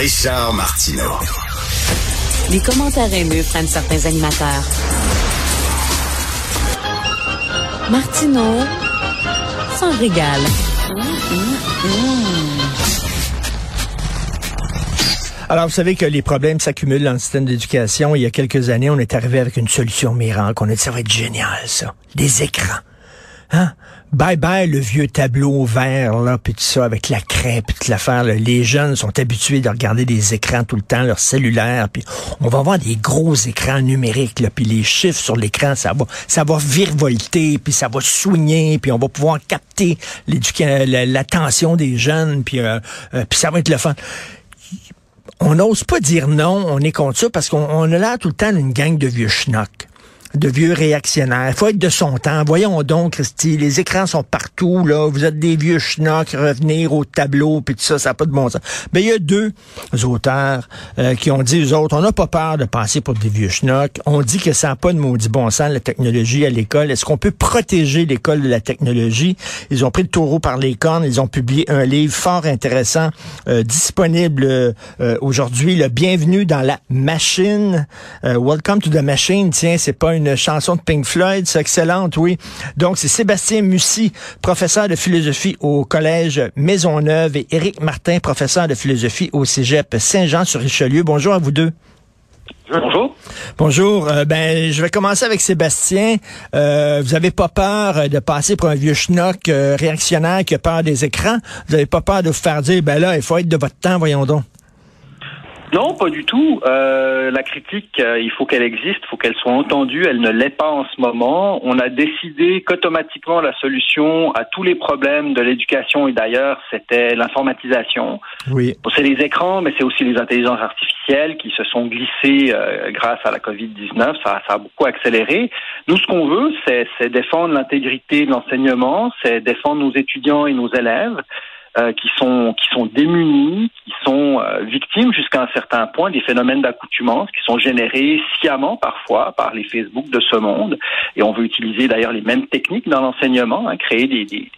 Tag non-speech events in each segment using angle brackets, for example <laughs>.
Richard Martineau. Les commentaires haineux prennent certains animateurs. Martineau s'en régale. Alors, vous savez que les problèmes s'accumulent dans le système d'éducation. Il y a quelques années, on est arrivé avec une solution miracle. On a dit, ça va être génial, ça. Des écrans. Hein? Bye bye le vieux tableau vert là puis tout ça avec la craie puis toute l'affaire. Les jeunes sont habitués de regarder des écrans tout le temps, leur cellulaire puis on va avoir des gros écrans numériques là puis les chiffres sur l'écran ça va ça va virevolter puis ça va soigner puis on va pouvoir capter l'attention des jeunes puis euh, euh, ça va être le fun on n'ose pas dire non, on est contre ça parce qu'on a là tout le temps d'une gang de vieux schnocks de vieux réactionnaires. Faut être de son temps. Voyons donc, Christy, les écrans sont partout, là. Vous êtes des vieux schnocks, revenir au tableau, puis tout ça, ça n'a pas de bon sens. Ben, il y a deux auteurs euh, qui ont dit, eux autres, on n'a pas peur de passer pour des vieux schnocks. On dit que ça n'a pas de maudit bon sens, la technologie à l'école. Est-ce qu'on peut protéger l'école de la technologie? Ils ont pris le taureau par les cornes. Ils ont publié un livre fort intéressant, euh, disponible euh, aujourd'hui, le Bienvenue dans la machine. Welcome to the machine. Tiens, c'est pas une chanson de Pink Floyd, c'est excellente, oui. Donc, c'est Sébastien Mussy, professeur de philosophie au Collège Maisonneuve et Éric Martin, professeur de philosophie au Cégep Saint-Jean-sur-Richelieu. Bonjour à vous deux. Bonjour. Bonjour. Euh, ben, je vais commencer avec Sébastien. Euh, vous avez pas peur de passer pour un vieux schnock euh, réactionnaire qui a peur des écrans? Vous avez pas peur de vous faire dire, ben là, il faut être de votre temps, voyons donc. Non, pas du tout. Euh, la critique, euh, il faut qu'elle existe, il faut qu'elle soit entendue. Elle ne l'est pas en ce moment. On a décidé qu'automatiquement la solution à tous les problèmes de l'éducation et d'ailleurs, c'était l'informatisation. Oui. c'est les écrans, mais c'est aussi les intelligences artificielles qui se sont glissées euh, grâce à la COVID-19. Ça, ça a beaucoup accéléré. Nous, ce qu'on veut, c'est défendre l'intégrité de l'enseignement, c'est défendre nos étudiants et nos élèves. Euh, qui sont qui sont démunis, qui sont euh, victimes jusqu'à un certain point des phénomènes d'accoutumance qui sont générés sciemment parfois par les Facebook de ce monde. Et on veut utiliser d'ailleurs les mêmes techniques dans l'enseignement, hein, créer des, des,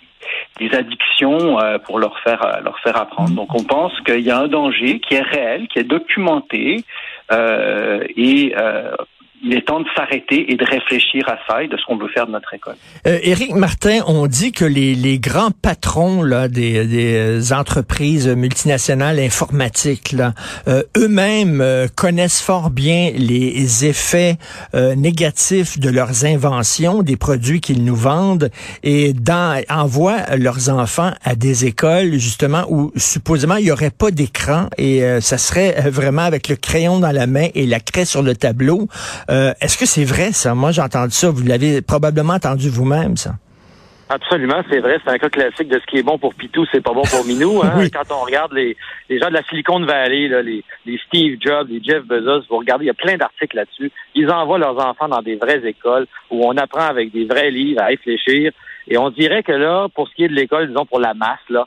des addictions euh, pour leur faire leur faire apprendre. Donc on pense qu'il y a un danger qui est réel, qui est documenté et il est temps de s'arrêter et de réfléchir à ça et de ce qu'on veut faire de notre école. Euh, Éric Martin, on dit que les, les grands patrons là, des, des entreprises multinationales informatiques, là, euh, eux-mêmes euh, connaissent fort bien les effets euh, négatifs de leurs inventions, des produits qu'ils nous vendent, et dans, envoient leurs enfants à des écoles justement où supposément il y aurait pas d'écran et ça serait vraiment avec le crayon dans la main et la craie sur le tableau. Euh, est-ce que c'est vrai, ça? Moi, j'ai entendu ça. Vous l'avez probablement entendu vous-même, ça. Absolument, c'est vrai. C'est un cas classique de ce qui est bon pour Pitou, c'est pas bon pour Minou. <laughs> Hein? Quand on regarde les, gens de la Silicon Valley, les, Steve Jobs, les Jeff Bezos, vous regardez, il y a plein d'articles là-dessus. Ils envoient leurs enfants dans des vraies écoles où on apprend avec des vrais livres à réfléchir. Et on dirait que là, pour ce qui est de l'école, disons pour la masse, là,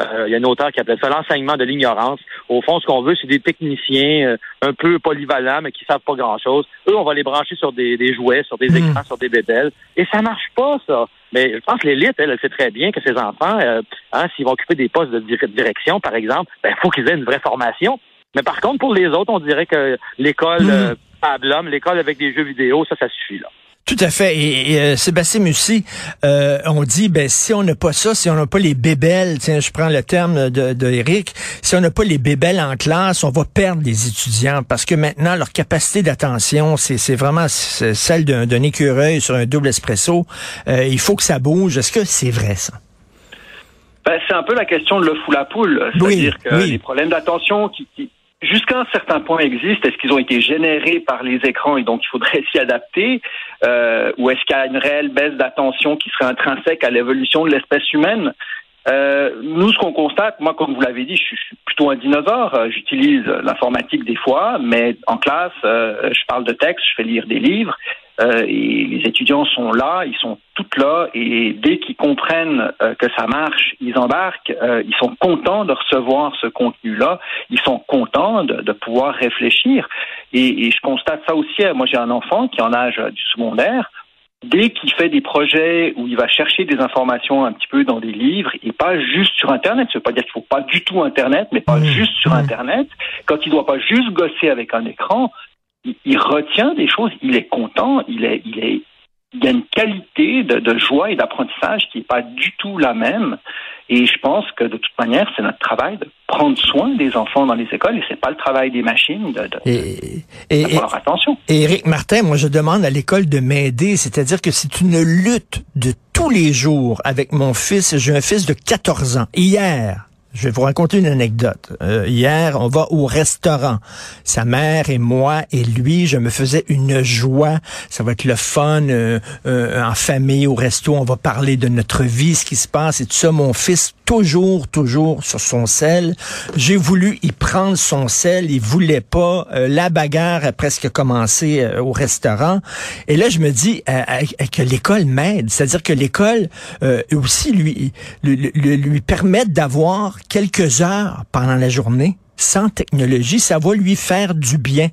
euh, il y a un auteur qui appelle ça l'enseignement de l'ignorance. Au fond, ce qu'on veut, c'est des techniciens euh, un peu polyvalents, mais qui savent pas grand-chose. Eux, on va les brancher sur des, jouets, sur des hmm. écrans, sur des bébelles. Et ça marche pas, ça. Mais je pense que l'élite, elle, elle sait très bien que ces enfants, euh, hein, s'ils vont occuper des postes de direction, par exemple, il ben, faut qu'ils aient une vraie formation. Mais par contre, pour les autres, on dirait que l'école mmh. à l'homme, l'école avec des jeux vidéo, ça, ça suffit, là. Tout à fait. Et, euh, Sébastien Mussy, euh, on dit, ben si on n'a pas ça, si on n'a pas les bébelles, tiens, je prends le terme de, de Eric, si on n'a pas les bébelles en classe, on va perdre les étudiants parce que maintenant leur capacité d'attention, c'est vraiment celle d'un écureuil sur un double espresso. Euh, il faut que ça bouge. Est-ce que c'est vrai ça? Ben, c'est un peu la question de l'œuf ou la poule. C'est-à-dire que les problèmes d'attention qui, qui jusqu'à un certain point existent. Est-ce qu'ils ont été générés par les écrans et donc il faudrait <laughs> s'y adapter euh, Ou est-ce qu'il y a une réelle baisse d'attention qui serait intrinsèque à l'évolution de l'espèce humaine? Euh, nous, ce qu'on constate, moi, comme vous l'avez dit, je suis, plutôt un dinosaure. Euh, j'utilise l'informatique des fois, mais en classe, euh, je parle de texte, je fais lire des livres. Euh, et les étudiants sont là, ils sont toutes là, et dès qu'ils comprennent euh, que ça marche, ils embarquent, euh, ils sont contents de recevoir ce contenu-là, ils sont contents de, de pouvoir réfléchir. Et, et, je constate ça aussi. Moi, j'ai un enfant qui est en âge du secondaire. dès qu'il fait des projets où il va chercher des informations un petit peu dans des livres et pas juste sur Internet, ça veut pas dire qu'il faut pas du tout Internet, mais pas mmh. juste sur mmh. Internet, quand il doit pas juste gosser avec un écran, il, il retient des choses, il est content, il est, il est, il y a une qualité de, de joie et d'apprentissage qui n'est pas du tout la même. Et je pense que de toute manière, c'est notre travail de prendre soin des enfants dans les écoles et c'est pas le travail des machines de, de, et, et, leur attention. Et Éric Martin, moi je demande à l'école de m'aider, c'est-à-dire que c'est une lutte de tous les jours avec mon fils. J'ai un fils de 14 ans. Hier, je vais vous raconter une anecdote. Euh, hier, on va au restaurant. Sa mère et moi et lui, je me faisais une joie. Ça va être le fun euh, euh, en famille au resto. On va parler de notre vie, ce qui se passe et tout ça. Mon fils, toujours, toujours sur son sel. J'ai voulu y prendre son sel. Il voulait pas. la bagarre a presque commencé au restaurant. Et là, je me dis que l'école m'aide. C'est-à-dire que l'école aussi lui, lui, lui, lui permet d'avoir quelques heures pendant la journée sans technologie, ça va lui faire du bien.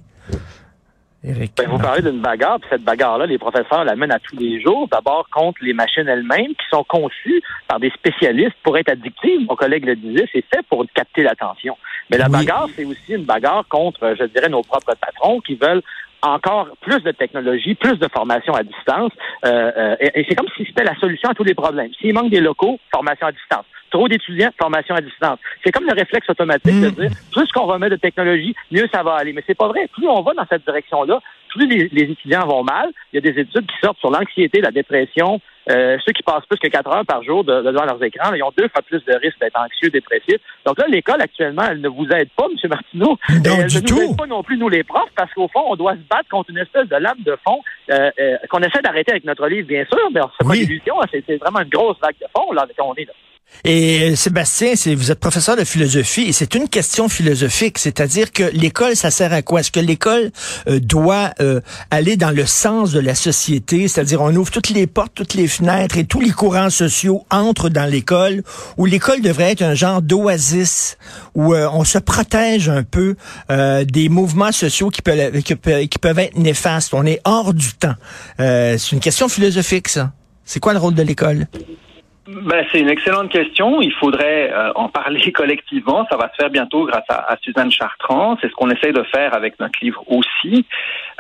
Eric, ben, vous parlez d'une bagarre, puis cette bagarre-là, les professeurs la mènent à tous les jours, d'abord contre les machines elles-mêmes, qui sont conçues par des spécialistes pour être addictives. Mon collègue le disait, c'est fait pour capter l'attention. Mais la bagarre, c'est aussi une bagarre contre, je dirais, nos propres patrons qui veulent encore plus de technologie, plus de formation à distance. Euh, euh, et, c'est comme si c'était la solution à tous les problèmes. S'il manque des locaux, formation à distance. Trop d'étudiants, formation à distance. C'est comme le réflexe automatique de mm. dire plus qu'on remet de technologie, mieux ça va aller. Mais c'est pas vrai. Plus on va dans cette direction-là, plus les, les, étudiants vont mal. Il y a des études qui sortent sur l'anxiété, la dépression, euh, ceux qui passent plus que quatre heures par jour devant leurs écrans, ils ont deux fois plus de risques d'être anxieux, dépressifs. Donc là, l'école actuellement, elle ne vous aide pas, M. Martineau. elle ne nous aide pas non plus, nous les profs, parce qu'au fond, on doit se battre contre une espèce de lame de fond euh, euh, qu'on essaie d'arrêter avec notre livre, bien sûr, mais c'est pas une illusion, c'est vraiment une grosse vague de fond là, qu'on est là. Et Sébastien, vous êtes professeur de philosophie et c'est une question philosophique, c'est-à-dire que l'école, ça sert à quoi? Est-ce que l'école euh, doit euh, aller dans le sens de la société, c'est-à-dire on ouvre toutes les portes, toutes les fenêtres et tous les courants sociaux entrent dans l'école, ou l'école devrait être un genre d'oasis où euh, on se protège un peu des mouvements sociaux qui peuvent, qui, peuvent être néfastes. On est hors du temps. c'est une question philosophique, ça. C'est quoi le rôle de l'école? Ben, c'est une excellente question. Il faudrait euh, en parler <laughs> collectivement. Ça va se faire bientôt grâce à, Suzanne Chartrand. C'est ce qu'on essaye de faire avec notre livre aussi.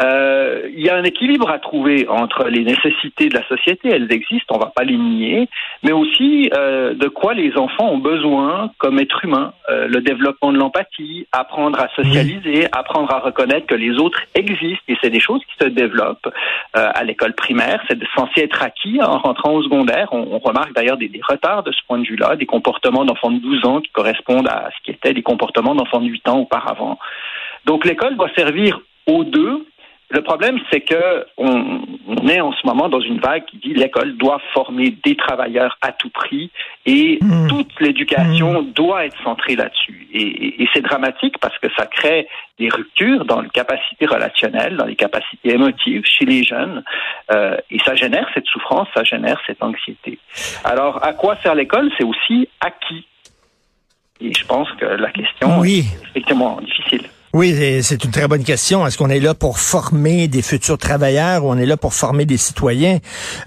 Euh, il y a un équilibre à trouver entre les nécessités de la société, elles existent, on va pas les nier, mais aussi euh, de quoi les enfants ont besoin comme êtres humains. le développement de l'empathie, apprendre à socialiser, apprendre à reconnaître que les autres existent. Et c'est des choses qui se développent à l'école primaire. C'est censé être acquis en rentrant au secondaire. On, on remarque d'ailleurs des, retards de ce point de vue-là, des comportements d'enfants de 12 ans qui correspondent à ce qui était des comportements d'enfants de 8 ans auparavant. Donc l'école doit servir aux deux. Le problème, c'est que on, est en ce moment dans une vague qui dit l'école doit former des travailleurs à tout prix et mmh. toute l'éducation mmh. doit être centrée là-dessus. Et, et c'est dramatique parce que ça crée des ruptures dans les capacités relationnelles, dans les capacités émotives chez les jeunes, euh, et ça génère cette souffrance, ça génère cette anxiété. Alors, à quoi sert l'école? C'est aussi à qui Et je pense que la question est effectivement. Oui, c'est une très bonne question. Est-ce qu'on est là pour former des futurs travailleurs ou on est là pour former des citoyens?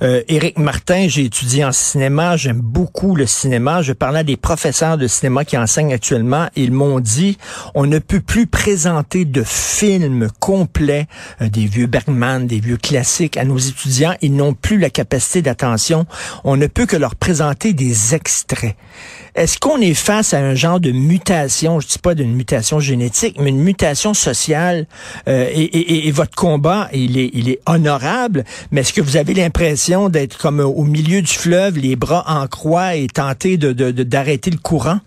Euh, Éric Martin, j'ai étudié en cinéma, j'aime beaucoup le cinéma. Je parlais à des professeurs de cinéma qui enseignent actuellement. Ils m'ont dit, on ne peut plus présenter de films complets, euh, des vieux Bergman, des vieux classiques à nos étudiants. Ils n'ont plus la capacité d'attention. On ne peut que leur présenter des extraits. Est-ce qu'on est face à un genre de mutation, je dis pas d'une mutation génétique, mais une mutation sociale euh, et, votre combat, il est, honorable, mais est-ce que vous avez l'impression d'être comme au milieu du fleuve, les bras en croix et tenter d'arrêter le courant?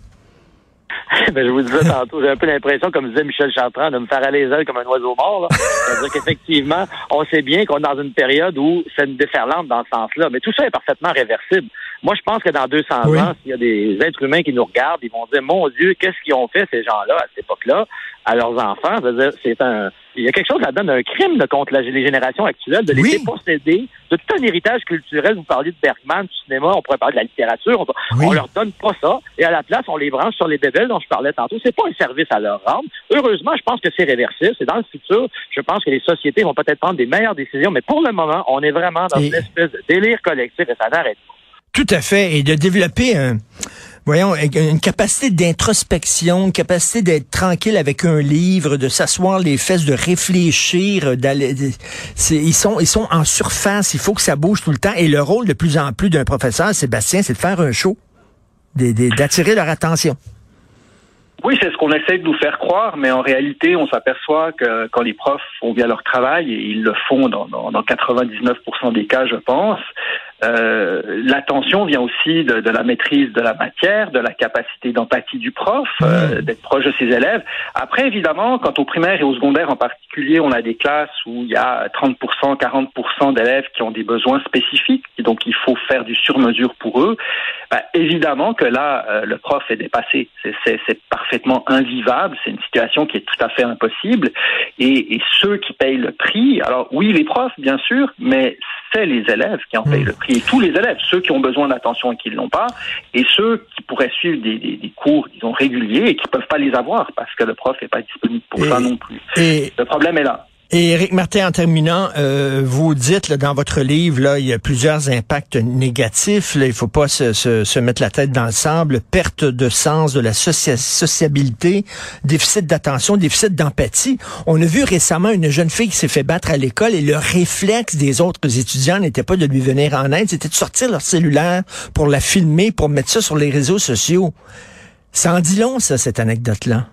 <laughs> ben, je vous disais tantôt, j'ai un peu l'impression, comme disait Michel Chartrand, de me faire aller les ailes comme un oiseau mort. C'est-à-dire qu'effectivement, on sait bien qu'on est dans une période où c'est une déferlante dans ce sens-là. Mais tout ça est parfaitement réversible. Moi, je pense que dans 200 ans, s'il y a des êtres humains qui nous regardent, ils vont dire, mon Dieu, qu'est-ce qu'ils ont fait ces gens-là à cette époque-là à leurs enfants? C'est un, il y a quelque chose là-dedans d'un crime contre les générations actuelles de les posséder de tout un héritage culturel. Vous parliez de Bergman, du cinéma, on pourrait parler de la littérature. On, leur donne pas ça. Et à la place, on les branche sur les bébelles dont je parlais tantôt. C'est pas un service à leur rendre. Heureusement, je pense que c'est réversible. C'est dans le futur. Je pense que les sociétés vont peut-être prendre des meilleures décisions. Mais pour le moment, on est vraiment dans une espèce de délire collectif et ça n'arrête pas. Tout à fait. Et de développer un, voyons, une capacité d'introspection, une capacité d'être tranquille avec un livre, de s'asseoir les fesses, de réfléchir, d'aller, ils sont, ils sont en surface. Il faut que ça bouge tout le temps. Et le rôle de plus en plus d'un professeur, Sébastien, c'est de faire un show, d'attirer leur attention. Oui, c'est ce qu'on essaie de nous faire croire, mais en réalité, on s'aperçoit que quand les profs font bien leur travail, et ils le font dans, dans, dans 99% des cas, je pense, euh, l'attention vient aussi de, de, la maîtrise de la matière, de la capacité d'empathie du prof, euh, mmh. d'être proche de ses élèves. Après, évidemment, quand au primaire et au secondaire en particulier, on a des classes où il y a 30%, 40% d'élèves qui ont des besoins spécifiques, et donc il faut faire du sur-mesure pour eux, bah, évidemment que là, euh, le prof est dépassé. C'est parfaitement invivable, c'est une situation qui est tout à fait impossible. Et, et ceux qui payent le prix, alors oui, les profs, bien sûr, mais c'est les élèves qui en payent le prix. Et tous les élèves, ceux qui ont besoin d'attention et qui ne l'ont pas, et ceux qui pourraient suivre des, des, des, cours, disons, réguliers et qui ne peuvent pas les avoir parce que le prof n'est pas disponible pour ça non plus. Et le problème est là. Et Éric Martin, en terminant, euh, vous dites dans votre livre, là, il y a plusieurs impacts négatifs. Il faut pas se, se, se, mettre la tête dans le sable. Perte de sens de la sociabilité, déficit d'attention, déficit d'empathie. On a vu récemment une jeune fille qui s'est fait battre à l'école et le réflexe des autres étudiants n'était pas de lui venir en aide, c'était de sortir leur cellulaire pour la filmer, pour mettre ça sur les réseaux sociaux. Ça en dit long, ça, cette anecdote-là?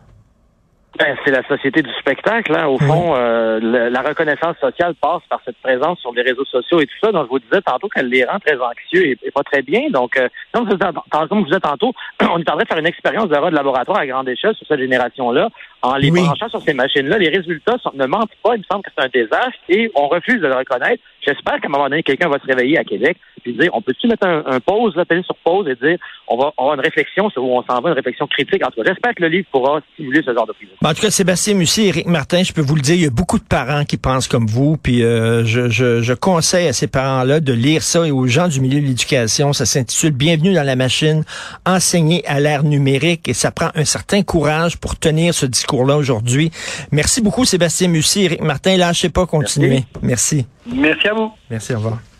Ben, c'est la société du spectacle. Hein. Au fond, euh, la reconnaissance sociale passe par cette présence sur les réseaux sociaux et tout ça. Donc, je vous disais tantôt qu'elle les rend très anxieux et, pas très bien. Donc, euh, comme, vous, comme vous disais tantôt, <clears throat> on est en train de faire une expérience de laboratoire à grande échelle sur cette génération-là. En les branchant sur ces machines-là, les résultats ne mentent pas. Il me semble que c'est un désastre et on refuse de le reconnaître. J'espère qu'à un moment donné, quelqu'un va se réveiller à Québec et dire, on peut-tu mettre un, pause, là, sur pause et dire, on va avoir une réflexion sur où on s'en va, une réflexion critique. En tout cas, j'espère que le livre pourra stimuler ce genre de prise. En tout cas, Sébastien Mussy, Éric Martin, je peux vous le dire, il y a beaucoup de parents qui pensent comme vous, puis euh, je, je, je, conseille à ces parents-là de lire ça et aux gens du milieu de l'éducation. Ça s'intitule Bienvenue dans la machine, enseigner à l'ère numérique, et ça prend un certain courage pour tenir ce discours-là aujourd'hui. Merci beaucoup, Sébastien Mussy, Éric Martin. Lâchez pas, continuez. Merci. Merci à vous. Merci, au revoir.